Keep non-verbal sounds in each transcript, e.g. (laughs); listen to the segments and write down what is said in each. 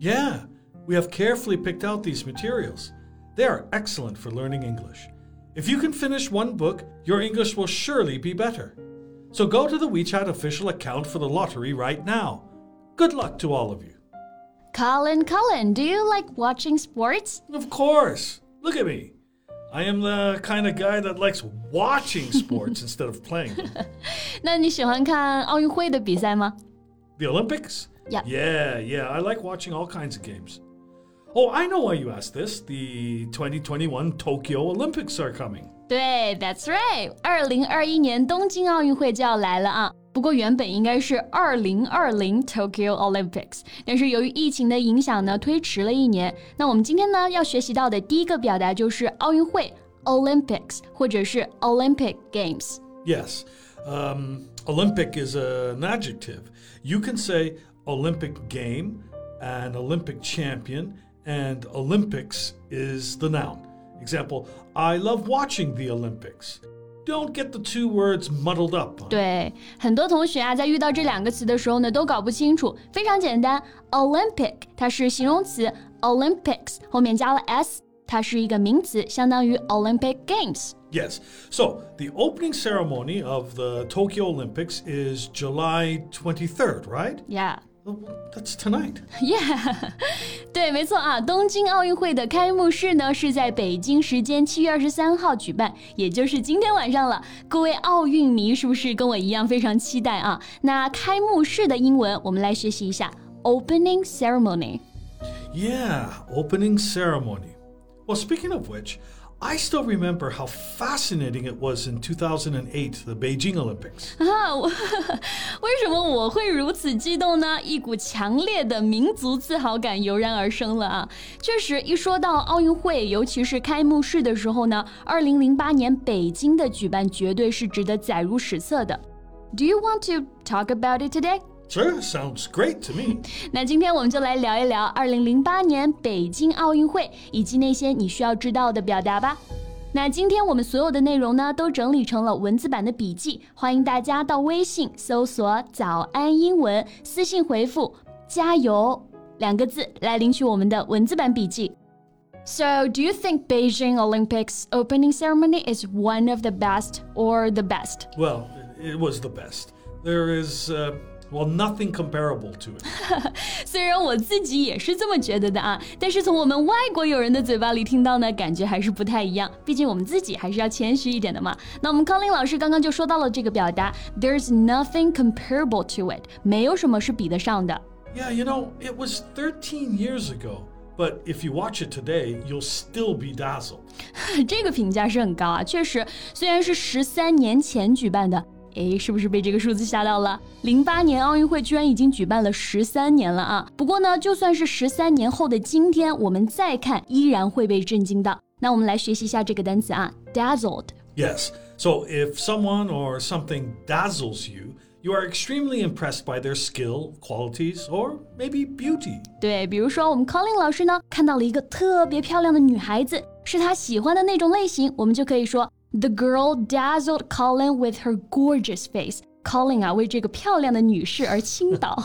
Yeah, we have carefully picked out these materials. They are excellent for learning English. If you can finish one book, your English will surely be better. So go to the WeChat official account for the lottery right now. Good luck to all of you. Colin, Colin, do you like watching sports? Of course. Look at me. I am the kind of guy that likes watching (laughs) sports instead of playing them. (laughs) 那你喜欢看奥运会的比赛吗？ The Olympics? Yeah. Yeah, yeah. I like watching all kinds of games. Oh, I know why you asked this. The 2021 Tokyo Olympics are coming. 对，That's right，二零二一年东京奥运会就要来了啊。不过原本应该是二零二零 Tokyo Olympics，但是由于疫情的影响呢，推迟了一年。那我们今天呢要学习到的第一个表达就是奥运会 Olympics，或者是 Olympic Games。 Yes. Um, Olympic is an adjective. You can say Olympic game, an Olympic champion, and Olympics is the noun. Example I love watching the Olympics. Don't get the two words muddled up. 对，很多同学啊，在遇到这两个词的时候呢，都搞不清楚。非常简单，Olympic 它是形容词，Olympics 后面加了 s，它是一个名词，相当于 Olympic Games。 Yes. So the opening ceremony of the Tokyo Olympics is July 23rd, right? Yeah. Well, That's tonight. Yeah，对，没错啊，东京奥运会的开幕式呢是在北京时间七月二十三号举办，也就是今天晚上了。各位奥运迷是不是跟我一样非常期待啊？那开幕式的英文我们来学习一下，opening ceremony。 (laughs) Yeah, opening ceremony. Well, speaking of which, I still remember how fascinating it was in 2008, the Beijing Olympics. 啊，(laughs) 我为(laughs) 什么我会如此激动呢？一股强烈的民族自豪感油然而生了啊！确实，一说到奥运会，尤其是开幕式的时候呢，二零零八年北京的举办绝对是值得载入史册的。Do you want to talk about it today？ Sure, sounds great to me. 那今天我们就来聊一聊二零零八年北京奥运会以及那些你需要知道的表达吧。那今天我们所有的内容呢，都整理成了文字版的笔记，欢迎大家到微信搜索“早安英文”，私信回复“加油”两个字来领取我们的文字版笔记。So, do you think Beijing Olympics opening ceremony is one of the best or the best? Well, it was the best. There is, uh, well, nothing comparable to it. (laughs) 虽然我自己也是这么觉得的啊，但是从我们外国友人的嘴巴里听到呢，感觉还是不太一样。毕竟我们自己还是要谦虚一点的嘛。那我们康林老师刚刚就说到了这个表达，There's nothing comparable to it，没有什么是比得上的。 Yeah, you know, it was 13 years ago, but if you watch it today, you'll still be dazzled. (laughs) 这个评价是很高啊，确实，虽然是十三年前举办的。 诶，是不是被这个数字吓到了？零八年奥运会居然已经举办了十三年了啊！不过呢，就算是十三年后的今天，我们再看，依然会被震惊到。那我们来学习一下这个单词啊，dazzled。Yes. So if someone or something dazzles you, you are extremely impressed by their skill, qualities, or maybe beauty. 对，比如说我们 Colin 老师呢，看到了一个特别漂亮的女孩子，是他喜欢的那种类型，我们就可以说 The girl dazzled Colin with her gorgeous face。Colin 啊，为这个漂亮的女士而倾倒。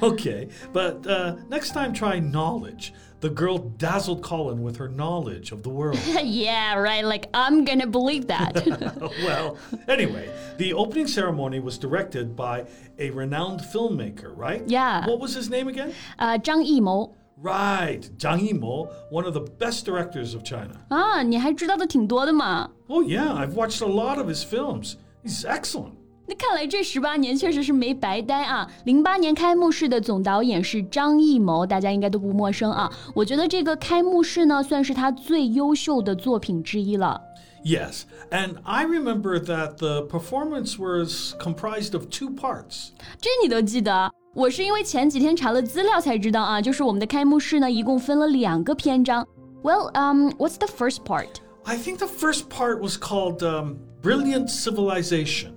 Okay, (laughs) but uh, next time try knowledge. The girl dazzled Colin with her knowledge of the world. (laughs) yeah, right. Like I'm gonna believe that. (laughs) well, anyway, the opening ceremony was directed by a renowned filmmaker, right? Yeah. What was his name again? 呃，张艺谋 Right, Zhang Yimou, one of the best directors of China. 啊，你还知道的挺多的嘛。 Oh, yeah, I've watched a lot of his films. He's excellent. 那看来这十八年确实是没白待啊！零八年开幕式的总导演是张艺谋，大家应该都不陌生啊。我觉得这个开幕式呢，算是他最优秀的作品之一了。 Yes, and I remember that the performance was comprised of two parts. 这你都记得？ 我是因为前几天查了资料才知道啊，就是我们的开幕式呢，一共分了两个篇章。Well, um, what's the first part? I think the first part was called um, Brilliant Civilization.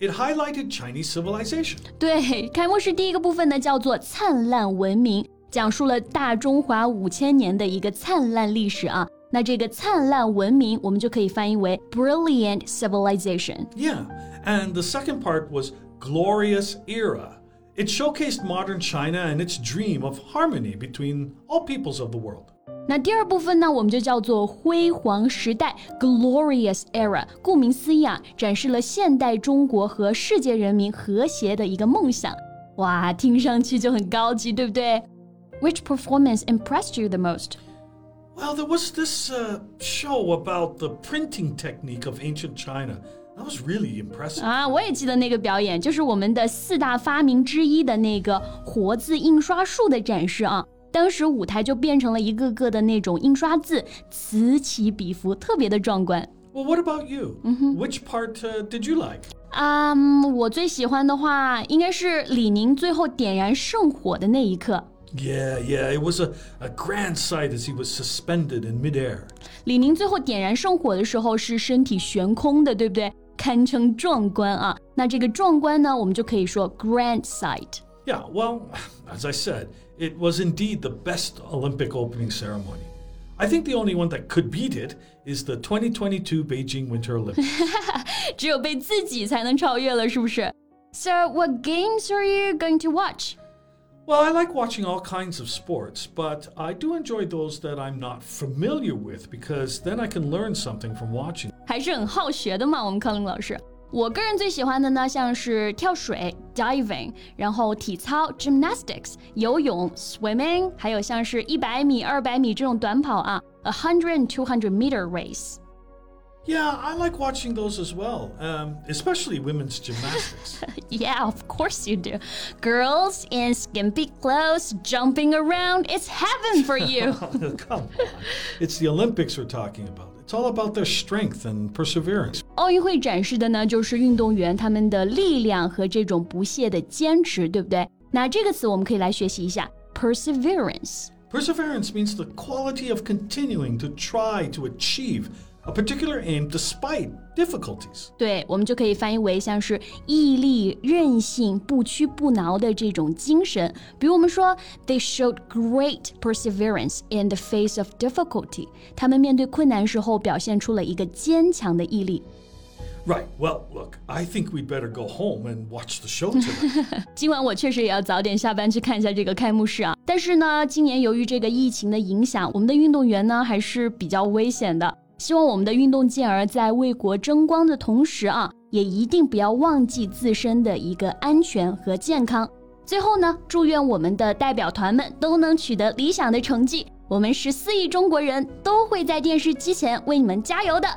It highlighted Chinese civilization. 对，开幕式第一个部分呢叫做灿烂文明，讲述了大中华五千年的一个灿烂历史啊。那这个灿烂文明，我们就可以翻译为 brilliant civilization。Yeah, and the second part was glorious era. It showcased modern China and its dream of harmony between all peoples of the world. 那第二部分呢，我们就叫做辉煌时代 （glorious era）。顾名思义啊，展示了现代中国和世界人民和谐的一个梦想。哇，听上去就很高级，对不对？Which performance impressed you the most? Well, there was this uh, show about the printing technique of ancient China. That was really impressive. 啊，我也记得那个表演，就是我们的四大发明之一的那个活字印刷术的展示啊。当时舞台就变成了一个个的那种印刷字，此起彼伏，特别的壮观。Well, what about you? Which part uh, did you like? 啊、um,，我最喜欢的话应该是李宁最后点燃圣火的那一刻。Yeah, yeah, it was a, a grand sight as he was suspended in midair. 李宁最后点燃圣火的时候是身体悬空的，对不对？ 堪称壮观啊！那这个壮观呢，我们就可以说 grand sight。 Yeah, well, as I said, it was indeed the best Olympic opening ceremony. I think the only one that could beat it is the 2022 Beijing Winter Olympics. (laughs) 只有被自己才能超越了，是不是？So, what games are you going to watch? Well, I like watching all kinds of sports, but I do enjoy those that I'm not familiar with because then I can learn something from watching. 还是很好学的嘛，我们康林老师。我个人最喜欢的呢，像是跳水 diving，然后体操 gymnastics，游泳 swimming，还有像是一百米、二百米这种短跑啊，a hundred and two hundred meter race。 Yeah, I like watching those as well, um, especially women's gymnastics. (laughs) Yeah, of course you do. Girls in skimpy clothes jumping around, it's heaven for (laughs) you. Come on. It's the Olympics we're talking about. It's all about their strength and perseverance. 奥运会展示的呢，就是运动员他们的力量和这种不懈的坚持，对不对？那这个词我们可以来学习一下，perseverance。 Perseverance means the quality of continuing to try to achieve a particular aim despite difficulties. 对，我们就可以翻译为像是毅力、韧性、不屈不挠的这种精神。比如我们说，They showed great perseverance in the face of difficulty。他们面对困难时候表现出了一个坚强的毅力。 Right. Well, look, I think we'd better go home and watch the show tonight. (laughs) 今晚我确实也要早点下班去看一下这个开幕式啊。但是呢，今年由于这个疫情的影响，我们的运动员呢还是比较危险的。 希望我们的运动健儿在为国争光的同时啊，也一定不要忘记自身的一个安全和健康。最后呢，祝愿我们的代表团们都能取得理想的成绩。我们十四亿中国人都会在电视机前为你们加油的。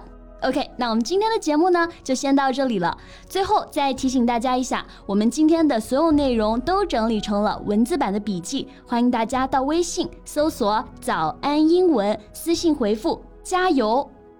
OK，那我们今天的节目呢，就先到这里了。最后再提醒大家一下，我们今天的所有内容都整理成了文字版的笔记，欢迎大家到微信搜索“早安英文”，私信回复“加油”